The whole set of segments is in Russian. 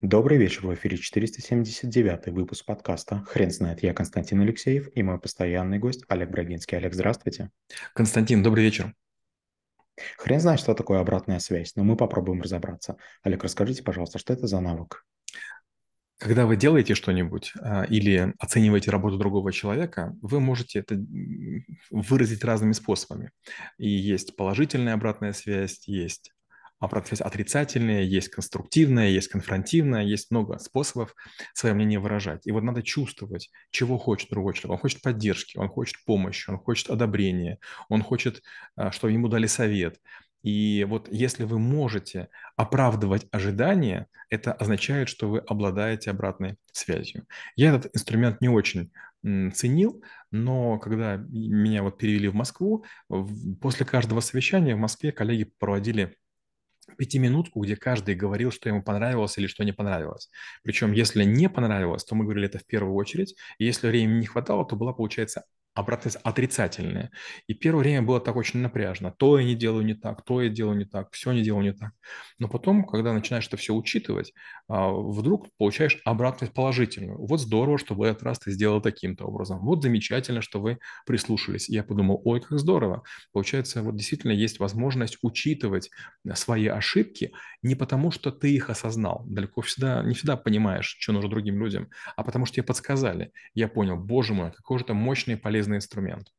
Добрый вечер, в эфире 479 выпуск подкаста «Хрен знает». Я Константин Алексеев и мой постоянный гость Олег Брагинский. Олег, здравствуйте. Константин, добрый вечер. Хрен знает, что такое обратная связь, но мы попробуем разобраться. Олег, расскажите, пожалуйста, что это за навык? Когда вы делаете что-нибудь а, или оцениваете работу другого человека, вы можете это выразить разными способами. И есть положительная обратная связь, есть обратная связь отрицательная, есть конструктивная, есть конфронтивная, есть много способов свое мнение выражать. И вот надо чувствовать, чего хочет другой человек. Он хочет поддержки, он хочет помощи, он хочет одобрения, он хочет, а, чтобы ему дали совет. И вот если вы можете оправдывать ожидания, это означает, что вы обладаете обратной связью. Я этот инструмент не очень ценил, но когда меня вот перевели в Москву, после каждого совещания в Москве коллеги проводили пятиминутку, где каждый говорил, что ему понравилось или что не понравилось. Причем, если не понравилось, то мы говорили это в первую очередь. И если времени не хватало, то была, получается, обратно отрицательное. И первое время было так очень напряжно. То я не делаю не так, то я делаю не так, все не делаю не так. Но потом, когда начинаешь это все учитывать, а, вдруг получаешь обратность положительную. Вот здорово, что в этот раз ты сделал таким-то образом. Вот замечательно, что вы прислушались. И я подумал, ой, как здорово. Получается, вот действительно есть возможность учитывать свои ошибки не потому, что ты их осознал. Далеко всегда, не всегда понимаешь, что нужно другим людям, а потому что тебе подсказали. Я понял, боже мой, какой же это мощный и полезный полезный инструмент.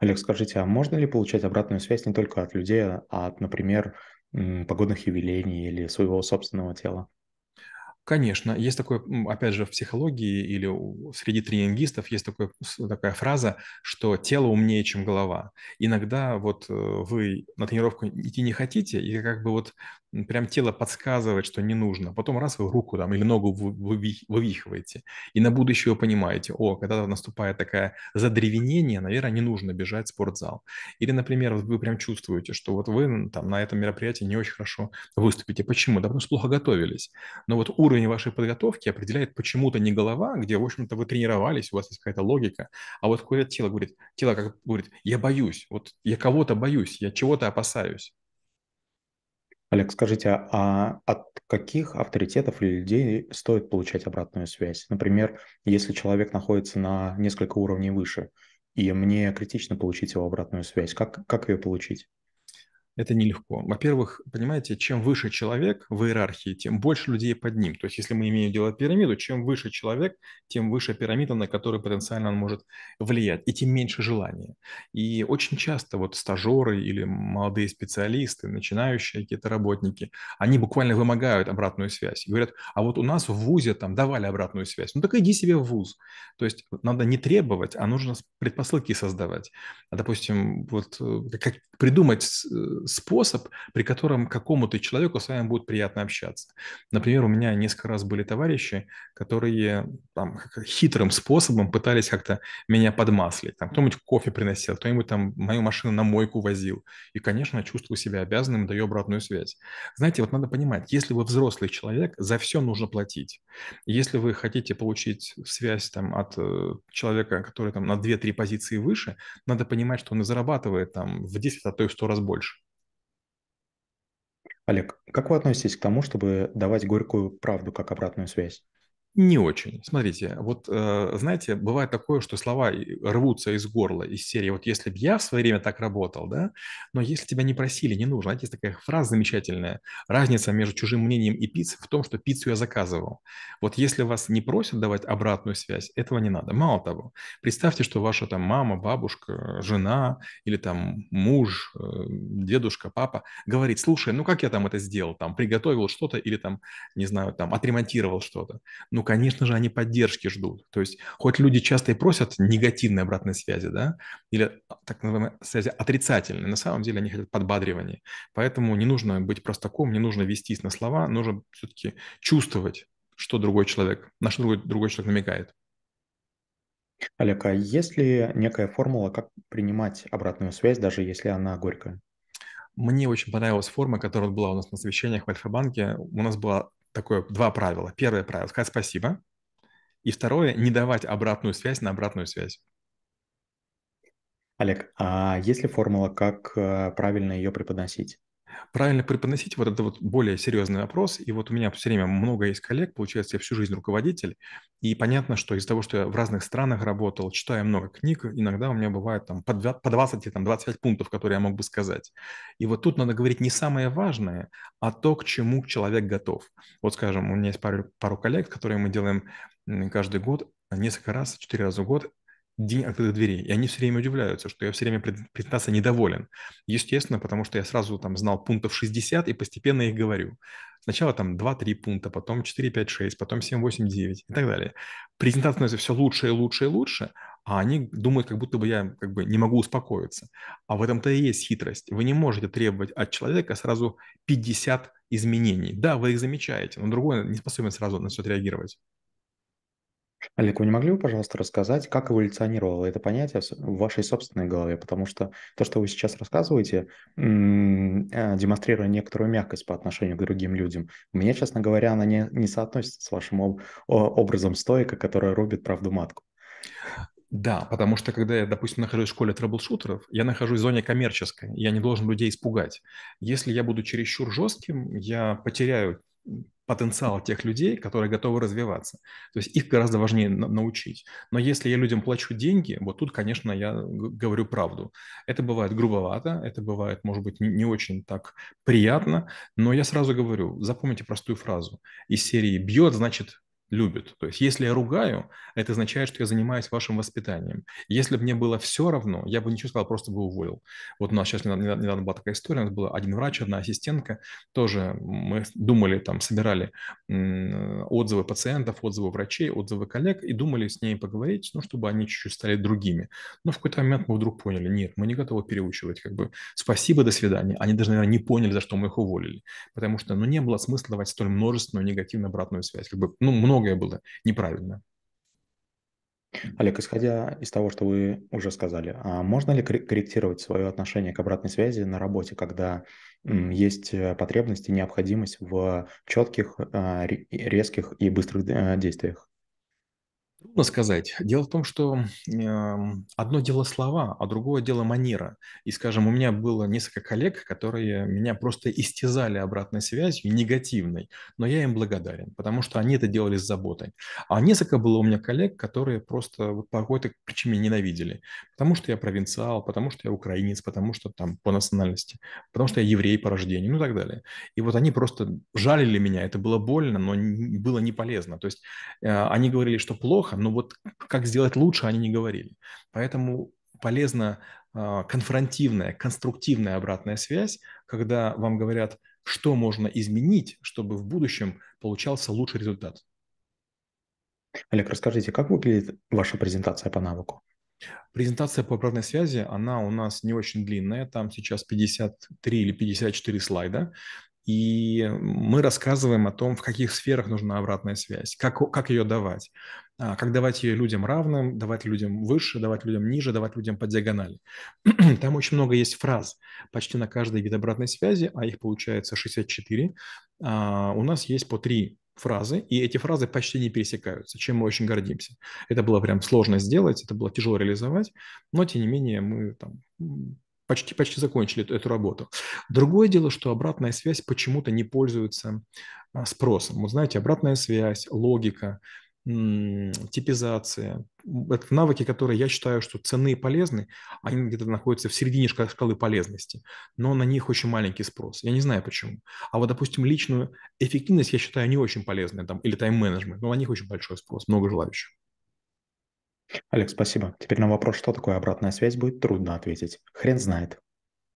Олег, скажите, а можно ли получать обратную связь не только от людей, а от, например, погодных явлений или своего собственного тела? Конечно, есть такое, опять же, в психологии или среди тренингистов есть такое, такая фраза, что тело умнее, чем голова. Иногда вот э, вы на тренировку идти не хотите, и как бы вот прям тело подсказывает, что не нужно. Потом раз вы руку там или ногу вывихиваете, и на будущее вы понимаете, о, когда наступает такая задревенение, наверное, не нужно бежать в спортзал. Или, например, вы прям чувствуете, что вот вы там на этом мероприятии не очень хорошо выступите. Почему? Да потому что плохо готовились. Но вот уровень вашей подготовки определяет почему-то не голова, где, в общем-то, вы тренировались, у вас есть какая-то логика, а вот какое тело говорит, тело как говорит, я боюсь, вот я кого-то боюсь, я чего-то опасаюсь. Олег, скажите, а от каких авторитетов или людей стоит получать обратную связь? Например, если человек находится на несколько уровней выше, и мне критично получить его обратную связь, как, как ее получить? Это нелегко. Во-первых, понимаете, чем выше человек в иерархии, тем больше людей под ним. То есть, если мы имеем дело пирамиду, чем выше человек, тем выше пирамида, на которую потенциально он может влиять, и тем меньше желания. И очень часто вот стажеры или молодые специалисты, начинающие какие-то работники, они буквально вымогают обратную связь. И говорят, а вот у нас в ВУЗе там давали обратную связь. Ну так иди себе в ВУЗ. То есть надо не требовать, а нужно предпосылки создавать. А, допустим, вот э, как придумать э, способ, при котором какому-то человеку с вами будет приятно общаться. Например, у меня несколько раз были товарищи, которые там, хитрым способом пытались как-то меня подмаслить. Там кто-нибудь кофе приносил, кто-нибудь там мою машину на мойку возил. И, конечно, чувствую себя обязанным, даю обратную связь. Знаете, вот надо понимать, если вы взрослый человек, за все нужно платить. Если вы хотите получить связь там, от э, человека, который там на 2-3 позиции выше, надо понимать, что он и зарабатывает там в 10, а то и в 100 раз больше. Олег, как вы относитесь к тому, чтобы давать горькую правду как обратную связь? Не очень. Смотрите, вот э, знаете, бывает такое, что слова рвутся из горла, из серии. Вот если бы я в свое время так работал, да, но если тебя не просили, не нужно. Знаете, есть такая фраза замечательная. Разница между чужим мнением и пиццей в том, что пиццу я заказывал. Вот если вас не просят давать обратную связь, этого не надо. Мало того, представьте, что ваша там мама, бабушка, жена или там муж, э, дедушка, папа говорит, слушай, ну как я там это сделал, там приготовил что-то или там, не знаю, там отремонтировал что-то. Ну, конечно же, они поддержки ждут. То есть, хоть люди часто и просят негативной обратной связи, да, или так называемой связи отрицательной, на самом деле они хотят подбадривания. Поэтому не нужно быть простаком, не нужно вестись на слова, нужно все-таки чувствовать, что другой человек, на что другой, другой человек намекает. Олег, а есть ли некая формула, как принимать обратную связь, даже если она горькая? Мне очень понравилась форма, которая была у нас на совещаниях в Альфа-банке. У нас была такое два правила. Первое правило – сказать спасибо. И второе – не давать обратную связь на обратную связь. Олег, а есть ли формула, как э, правильно ее преподносить? Правильно преподносить вот это вот более серьезный вопрос. И вот у меня все время много есть коллег, получается, я всю жизнь руководитель. И понятно, что из-за того, что я в разных странах работал, читаю много книг, иногда у меня бывает там по 20 или там, 25 пунктов, которые я мог бы сказать. И вот тут надо говорить не самое важное, а то, к чему человек готов. Вот, скажем, у меня есть пару, пару коллег, которые мы делаем каждый год, несколько раз, четыре раза в год, день открытых дверей. И они все время удивляются, что я все время презентацией недоволен. Естественно, потому что я сразу там знал пунктов 60 и постепенно их говорю. Сначала там 2-3 пункта, потом 4, 5, 6, потом 7, 8, 9 и так далее. Презентация становится все лучше и лучше и лучше, а они думают, как будто бы я как бы не могу успокоиться. А в этом-то и есть хитрость. Вы не можете требовать от человека сразу 50 изменений. Да, вы их замечаете, но другой не способен сразу на все отреагировать. Олег, вы не могли бы, пожалуйста, рассказать, как эволюционировало это понятие в вашей собственной голове? Потому что то, что вы сейчас рассказываете, э, демонстрируя некоторую мягкость по отношению к другим людям, мне, честно говоря, она не, не соотносится с вашим образом стойка, которая рубит правду матку. Да, потому что когда я, допустим, нахожусь в школе трэблшутеров, я нахожусь в зоне коммерческой, я не должен людей испугать. Если я буду чересчур жестким, я потеряю потенциал тех людей, которые готовы развиваться. То есть их гораздо важнее научить. Но если я людям плачу деньги, вот тут, конечно, я говорю правду. Это бывает грубовато, это бывает, может быть, не, очень так приятно, но я сразу говорю, запомните простую фразу. Из серии «бьет, значит, любит. То есть если я ругаю, это означает, что я занимаюсь вашим воспитанием. Если бы мне было все равно, я бы ничего сказал, просто бы уволил. Вот у нас сейчас недавно, была такая история, у нас была один врач, одна ассистентка, тоже мы думали, там, собирали отзывы пациентов, отзывы врачей, отзывы коллег и думали с ней поговорить, ну, чтобы они чуть-чуть стали другими. Но в какой-то момент мы вдруг поняли, нет, мы не готовы переучивать, как бы спасибо, до свидания. Они даже, наверное, не поняли, за что мы их уволили, потому что, ну, не было смысла давать столь множественную негативную обратную связь. Как бы, ну, много многое было неправильно. Олег, исходя из того, что вы уже сказали, а можно ли корректировать свое отношение к обратной связи на работе, когда есть э, потребность и необходимость в четких, а, резких и быстрых э, действиях? Трудно сказать. Дело в том, что э, одно дело слова, а другое дело манера. И, скажем, у меня было несколько коллег, которые меня просто истязали обратной связью, негативной, но я им благодарен, потому что они это делали с заботой. А несколько было у меня коллег, которые просто вот по какой-то причине ненавидели. Потому что я провинциал, потому что я украинец, потому что там по национальности, потому что я еврей по рождению, ну и так далее. И вот они просто жалили меня, это было больно, но было не полезно. То есть э, они говорили, что плохо, плохо, но вот как сделать лучше, они не говорили. Поэтому полезна э, конфронтивная, конструктивная обратная связь, когда вам говорят, что можно изменить, чтобы в будущем получался лучший результат. Олег, расскажите, как выглядит ваша презентация по навыку? Презентация по обратной связи, она у нас не очень длинная, там сейчас 53 или 54 слайда, и мы рассказываем о том, в каких сферах нужна обратная связь, как, как ее давать, а, как давать ее людям равным, давать людям выше, давать людям ниже, давать людям по диагонали. Там очень много есть фраз почти на каждый вид обратной связи, а их получается 64. А, у нас есть по три фразы, и эти фразы почти не пересекаются, чем мы очень гордимся. Это было прям сложно сделать, это было тяжело реализовать, но тем не менее мы там почти, почти закончили эту, эту работу. Другое дело, что обратная связь почему-то не пользуется а, спросом. Вот знаете, обратная связь, логика, типизация. Это навыки, которые я считаю, что ценны и полезны, они где-то находятся в середине шкалы полезности, но на них очень маленький спрос. Я не знаю почему. А вот, допустим, личную эффективность я считаю не очень полезной, там, или тайм-менеджмент, но на них очень большой спрос, много желающих. Олег, спасибо. Теперь на вопрос, что такое обратная связь, будет трудно ответить. Хрен знает.